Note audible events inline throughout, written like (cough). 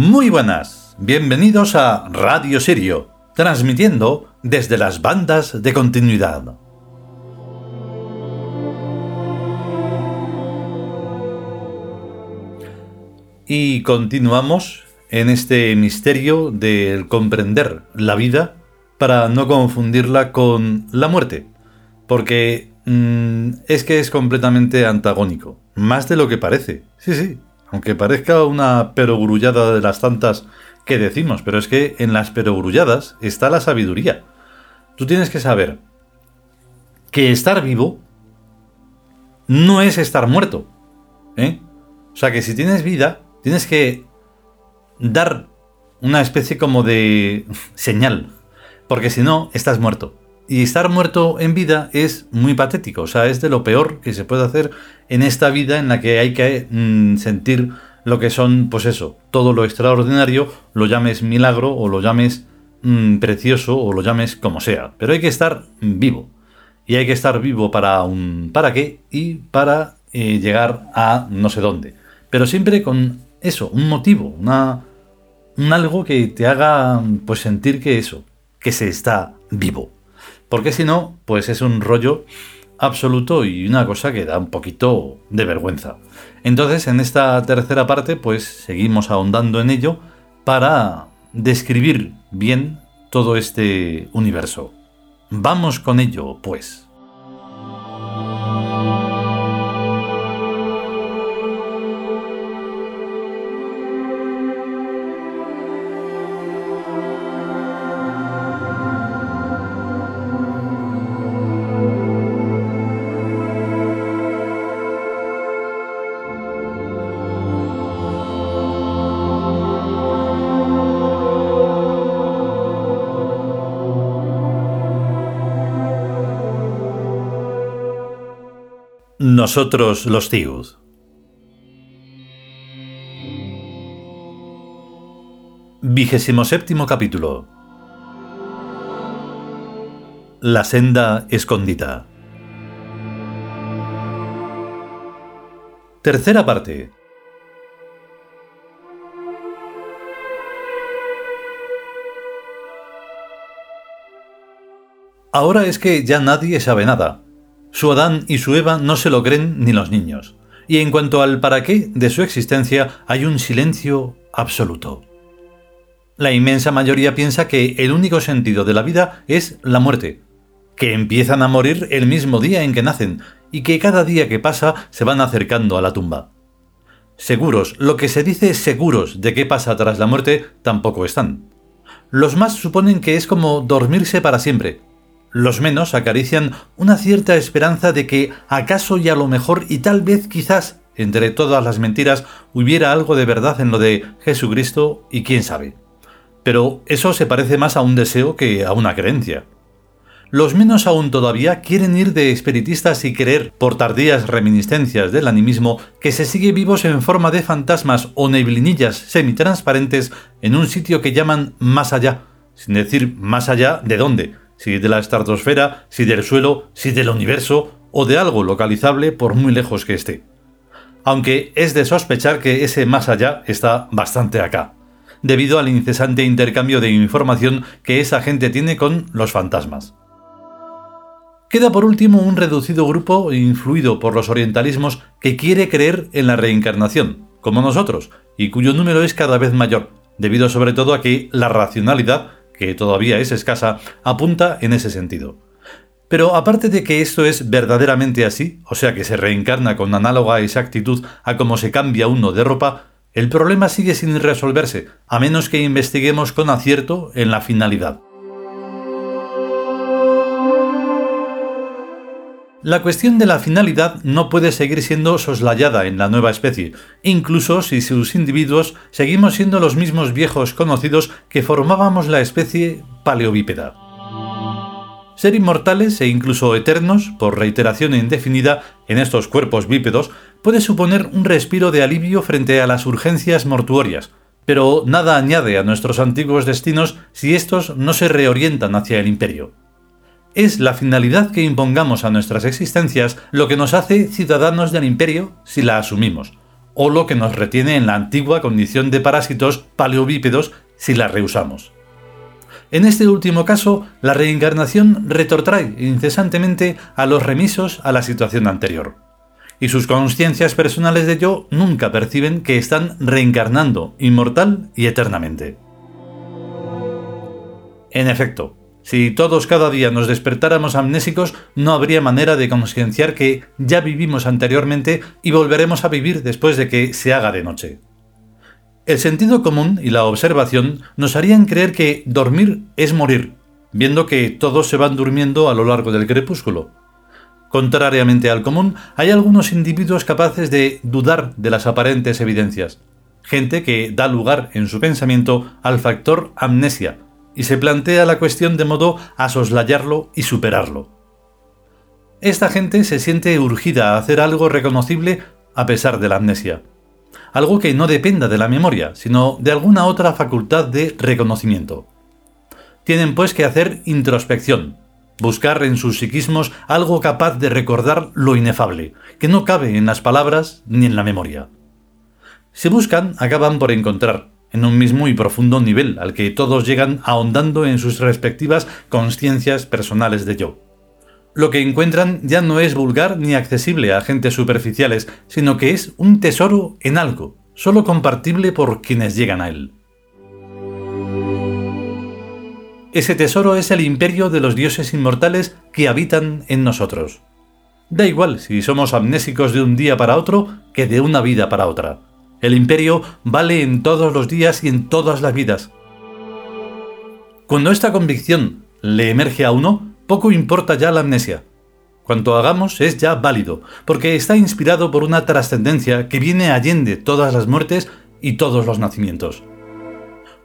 Muy buenas, bienvenidos a Radio Sirio, transmitiendo desde las bandas de continuidad. Y continuamos en este misterio del comprender la vida para no confundirla con la muerte, porque mm, es que es completamente antagónico, más de lo que parece. Sí, sí, aunque parezca una perogrullada de las tantas que decimos, pero es que en las perogrulladas está la sabiduría. Tú tienes que saber que estar vivo no es estar muerto. ¿eh? O sea que si tienes vida, tienes que dar una especie como de señal, porque si no, estás muerto. Y estar muerto en vida es muy patético, o sea, es de lo peor que se puede hacer en esta vida en la que hay que mm, sentir lo que son, pues eso, todo lo extraordinario, lo llames milagro o lo llames mm, precioso o lo llames como sea, pero hay que estar vivo. Y hay que estar vivo para un para qué y para eh, llegar a no sé dónde. Pero siempre con eso, un motivo, una, un algo que te haga pues sentir que eso, que se está vivo. Porque si no, pues es un rollo absoluto y una cosa que da un poquito de vergüenza. Entonces, en esta tercera parte, pues seguimos ahondando en ello para describir bien todo este universo. Vamos con ello, pues. Nosotros los Tiud. Vigésimo séptimo capítulo. La senda escondida. Tercera parte. Ahora es que ya nadie sabe nada su Adán y su Eva no se lo creen ni los niños. Y en cuanto al para qué de su existencia hay un silencio absoluto. La inmensa mayoría piensa que el único sentido de la vida es la muerte, que empiezan a morir el mismo día en que nacen y que cada día que pasa se van acercando a la tumba. Seguros, lo que se dice seguros de qué pasa tras la muerte, tampoco están. Los más suponen que es como dormirse para siempre, los menos acarician una cierta esperanza de que acaso y a lo mejor y tal vez quizás entre todas las mentiras hubiera algo de verdad en lo de Jesucristo y quién sabe. Pero eso se parece más a un deseo que a una creencia. Los menos aún todavía quieren ir de espiritistas y creer, por tardías reminiscencias del animismo, que se sigue vivos en forma de fantasmas o neblinillas semitransparentes en un sitio que llaman más allá, sin decir más allá de dónde, si de la estratosfera, si del suelo, si del universo o de algo localizable por muy lejos que esté. Aunque es de sospechar que ese más allá está bastante acá, debido al incesante intercambio de información que esa gente tiene con los fantasmas. Queda por último un reducido grupo influido por los orientalismos que quiere creer en la reencarnación, como nosotros, y cuyo número es cada vez mayor, debido sobre todo a que la racionalidad que todavía es escasa, apunta en ese sentido. Pero aparte de que esto es verdaderamente así, o sea que se reencarna con análoga exactitud a cómo se cambia uno de ropa, el problema sigue sin resolverse, a menos que investiguemos con acierto en la finalidad. La cuestión de la finalidad no puede seguir siendo soslayada en la nueva especie, incluso si sus individuos seguimos siendo los mismos viejos conocidos que formábamos la especie paleobípeda. Ser inmortales e incluso eternos, por reiteración indefinida, en estos cuerpos bípedos, puede suponer un respiro de alivio frente a las urgencias mortuorias, pero nada añade a nuestros antiguos destinos si estos no se reorientan hacia el imperio. Es la finalidad que impongamos a nuestras existencias lo que nos hace ciudadanos del imperio si la asumimos, o lo que nos retiene en la antigua condición de parásitos paleobípedos si la rehusamos. En este último caso, la reencarnación retrotrae incesantemente a los remisos a la situación anterior, y sus conciencias personales de yo nunca perciben que están reencarnando inmortal y eternamente. En efecto, si todos cada día nos despertáramos amnésicos, no habría manera de concienciar que ya vivimos anteriormente y volveremos a vivir después de que se haga de noche. El sentido común y la observación nos harían creer que dormir es morir, viendo que todos se van durmiendo a lo largo del crepúsculo. Contrariamente al común, hay algunos individuos capaces de dudar de las aparentes evidencias, gente que da lugar en su pensamiento al factor amnesia, y se plantea la cuestión de modo a soslayarlo y superarlo. Esta gente se siente urgida a hacer algo reconocible a pesar de la amnesia, algo que no dependa de la memoria, sino de alguna otra facultad de reconocimiento. Tienen pues que hacer introspección, buscar en sus psiquismos algo capaz de recordar lo inefable, que no cabe en las palabras ni en la memoria. Si buscan, acaban por encontrar, en un mismo y profundo nivel al que todos llegan ahondando en sus respectivas conciencias personales de yo. Lo que encuentran ya no es vulgar ni accesible a agentes superficiales, sino que es un tesoro en algo, solo compartible por quienes llegan a él. Ese tesoro es el imperio de los dioses inmortales que habitan en nosotros. Da igual si somos amnésicos de un día para otro que de una vida para otra. El imperio vale en todos los días y en todas las vidas. Cuando esta convicción le emerge a uno, poco importa ya la amnesia. Cuanto hagamos es ya válido, porque está inspirado por una trascendencia que viene allende todas las muertes y todos los nacimientos.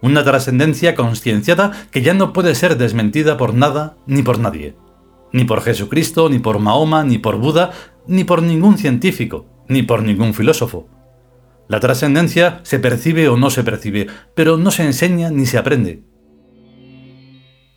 Una trascendencia concienciada que ya no puede ser desmentida por nada ni por nadie. Ni por Jesucristo, ni por Mahoma, ni por Buda, ni por ningún científico, ni por ningún filósofo. La trascendencia se percibe o no se percibe, pero no se enseña ni se aprende.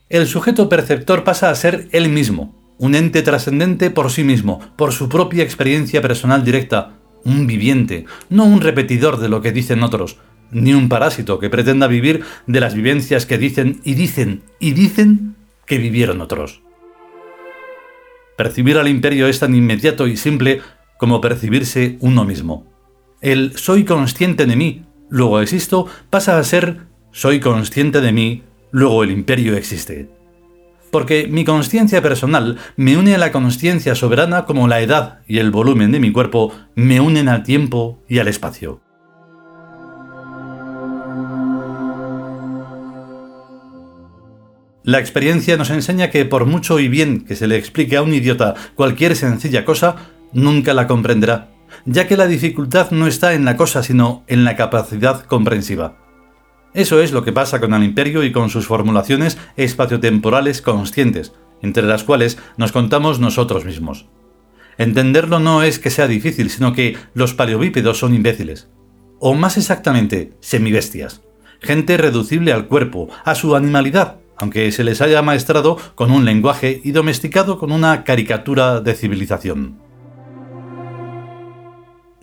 El sujeto perceptor pasa a ser él mismo, un ente trascendente por sí mismo, por su propia experiencia personal directa, un viviente, no un repetidor de lo que dicen otros, ni un parásito que pretenda vivir de las vivencias que dicen y dicen y dicen que vivieron otros. Percibir al imperio es tan inmediato y simple como percibirse uno mismo. El soy consciente de mí, luego existo, pasa a ser soy consciente de mí, luego el imperio existe. Porque mi conciencia personal me une a la conciencia soberana como la edad y el volumen de mi cuerpo me unen al tiempo y al espacio. La experiencia nos enseña que por mucho y bien que se le explique a un idiota cualquier sencilla cosa, nunca la comprenderá ya que la dificultad no está en la cosa, sino en la capacidad comprensiva. Eso es lo que pasa con el imperio y con sus formulaciones espaciotemporales conscientes, entre las cuales nos contamos nosotros mismos. Entenderlo no es que sea difícil, sino que los paleobípedos son imbéciles. O más exactamente, semibestias. Gente reducible al cuerpo, a su animalidad, aunque se les haya maestrado con un lenguaje y domesticado con una caricatura de civilización.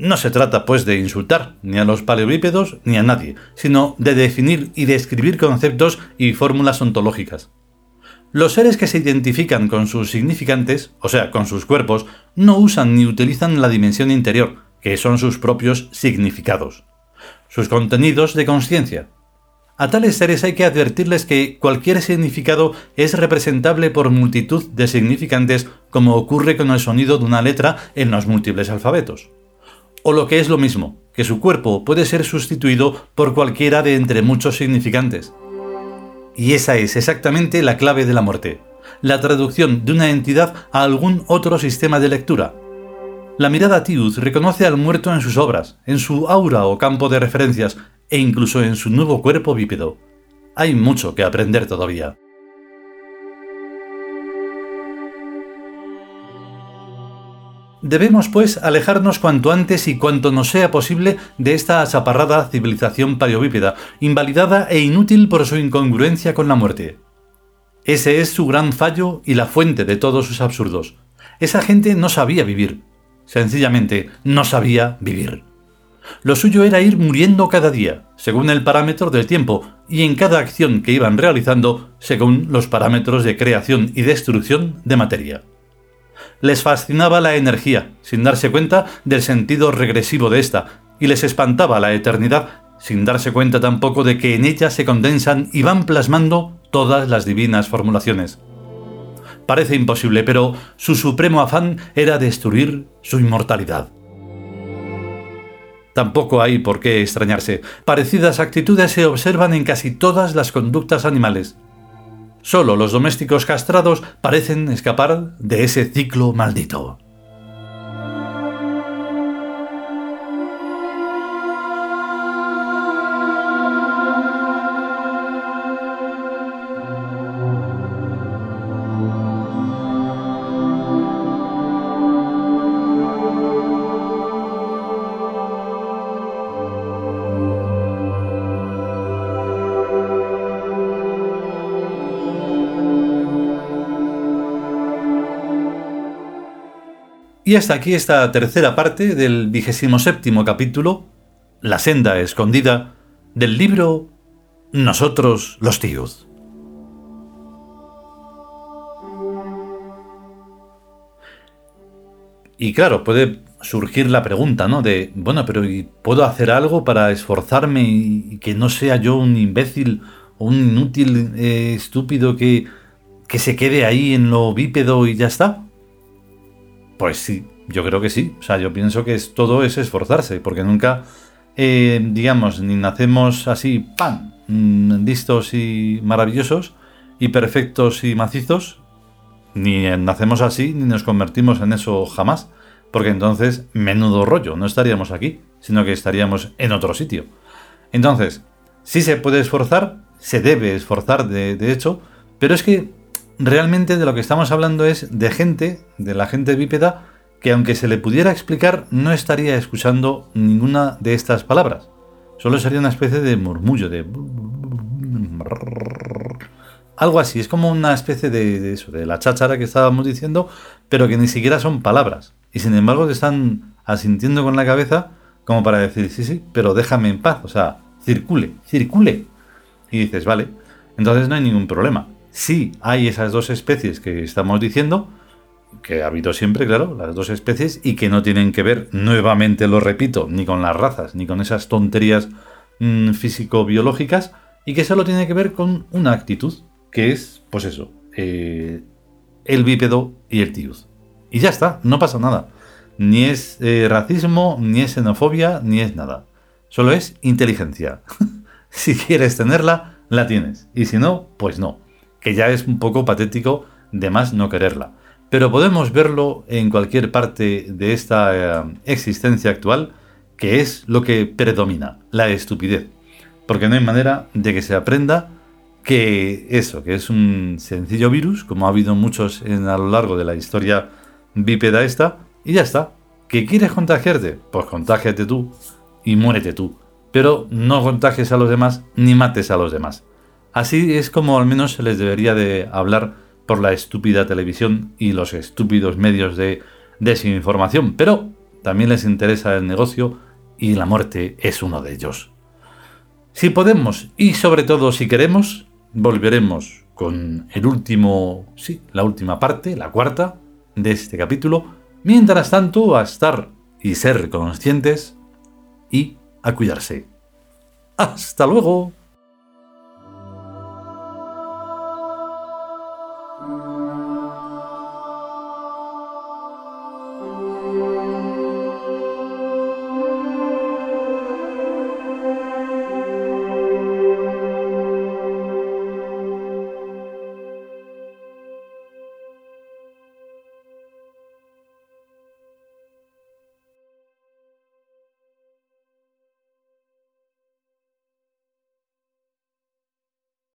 No se trata, pues, de insultar ni a los paleobípedos ni a nadie, sino de definir y describir conceptos y fórmulas ontológicas. Los seres que se identifican con sus significantes, o sea, con sus cuerpos, no usan ni utilizan la dimensión interior, que son sus propios significados, sus contenidos de conciencia. A tales seres hay que advertirles que cualquier significado es representable por multitud de significantes como ocurre con el sonido de una letra en los múltiples alfabetos o lo que es lo mismo, que su cuerpo puede ser sustituido por cualquiera de entre muchos significantes. Y esa es exactamente la clave de la muerte, la traducción de una entidad a algún otro sistema de lectura. La mirada Tiud reconoce al muerto en sus obras, en su aura o campo de referencias, e incluso en su nuevo cuerpo bípedo. Hay mucho que aprender todavía. Debemos, pues, alejarnos cuanto antes y cuanto nos sea posible de esta asaparrada civilización paleobípeda, invalidada e inútil por su incongruencia con la muerte. Ese es su gran fallo y la fuente de todos sus absurdos. Esa gente no sabía vivir. Sencillamente, no sabía vivir. Lo suyo era ir muriendo cada día, según el parámetro del tiempo, y en cada acción que iban realizando, según los parámetros de creación y destrucción de materia. Les fascinaba la energía, sin darse cuenta del sentido regresivo de esta, y les espantaba la eternidad, sin darse cuenta tampoco de que en ella se condensan y van plasmando todas las divinas formulaciones. Parece imposible, pero su supremo afán era destruir su inmortalidad. Tampoco hay por qué extrañarse. Parecidas actitudes se observan en casi todas las conductas animales. Solo los domésticos castrados parecen escapar de ese ciclo maldito. Y hasta aquí esta tercera parte del vigésimo séptimo capítulo, La senda escondida, del libro Nosotros los tíos. Y claro, puede surgir la pregunta, ¿no? De, bueno, pero ¿puedo hacer algo para esforzarme y que no sea yo un imbécil o un inútil eh, estúpido que, que se quede ahí en lo bípedo y ya está? Pues sí, yo creo que sí. O sea, yo pienso que es, todo es esforzarse, porque nunca, eh, digamos, ni nacemos así, ¡pam!, mm, listos y maravillosos, y perfectos y macizos, ni nacemos así, ni nos convertimos en eso jamás, porque entonces, menudo rollo, no estaríamos aquí, sino que estaríamos en otro sitio. Entonces, sí se puede esforzar, se debe esforzar de, de hecho, pero es que realmente de lo que estamos hablando es de gente, de la gente bípeda, que aunque se le pudiera explicar, no estaría escuchando ninguna de estas palabras. Solo sería una especie de murmullo, de... Algo así, es como una especie de, eso, de la cháchara que estábamos diciendo, pero que ni siquiera son palabras. Y sin embargo te están asintiendo con la cabeza como para decir, sí, sí, pero déjame en paz, o sea, circule, circule. Y dices, vale, entonces no hay ningún problema si hay esas dos especies que estamos diciendo, que ha habido siempre, claro, las dos especies, y que no tienen que ver, nuevamente lo repito, ni con las razas, ni con esas tonterías mm, físico-biológicas, y que solo tiene que ver con una actitud, que es, pues eso, eh, el bípedo y el tius. Y ya está, no pasa nada. Ni es eh, racismo, ni es xenofobia, ni es nada. Solo es inteligencia. (laughs) si quieres tenerla, la tienes. Y si no, pues no que ya es un poco patético de más no quererla. Pero podemos verlo en cualquier parte de esta eh, existencia actual, que es lo que predomina, la estupidez. Porque no hay manera de que se aprenda que eso, que es un sencillo virus, como ha habido muchos en, a lo largo de la historia bípeda esta, y ya está. ¿Que quieres contagiarte? Pues contágiate tú y muérete tú. Pero no contagies a los demás ni mates a los demás. Así es como al menos se les debería de hablar por la estúpida televisión y los estúpidos medios de desinformación, pero también les interesa el negocio y la muerte es uno de ellos. Si podemos y sobre todo si queremos, volveremos con el último, sí, la última parte, la cuarta de este capítulo. Mientras tanto, a estar y ser conscientes y a cuidarse. Hasta luego.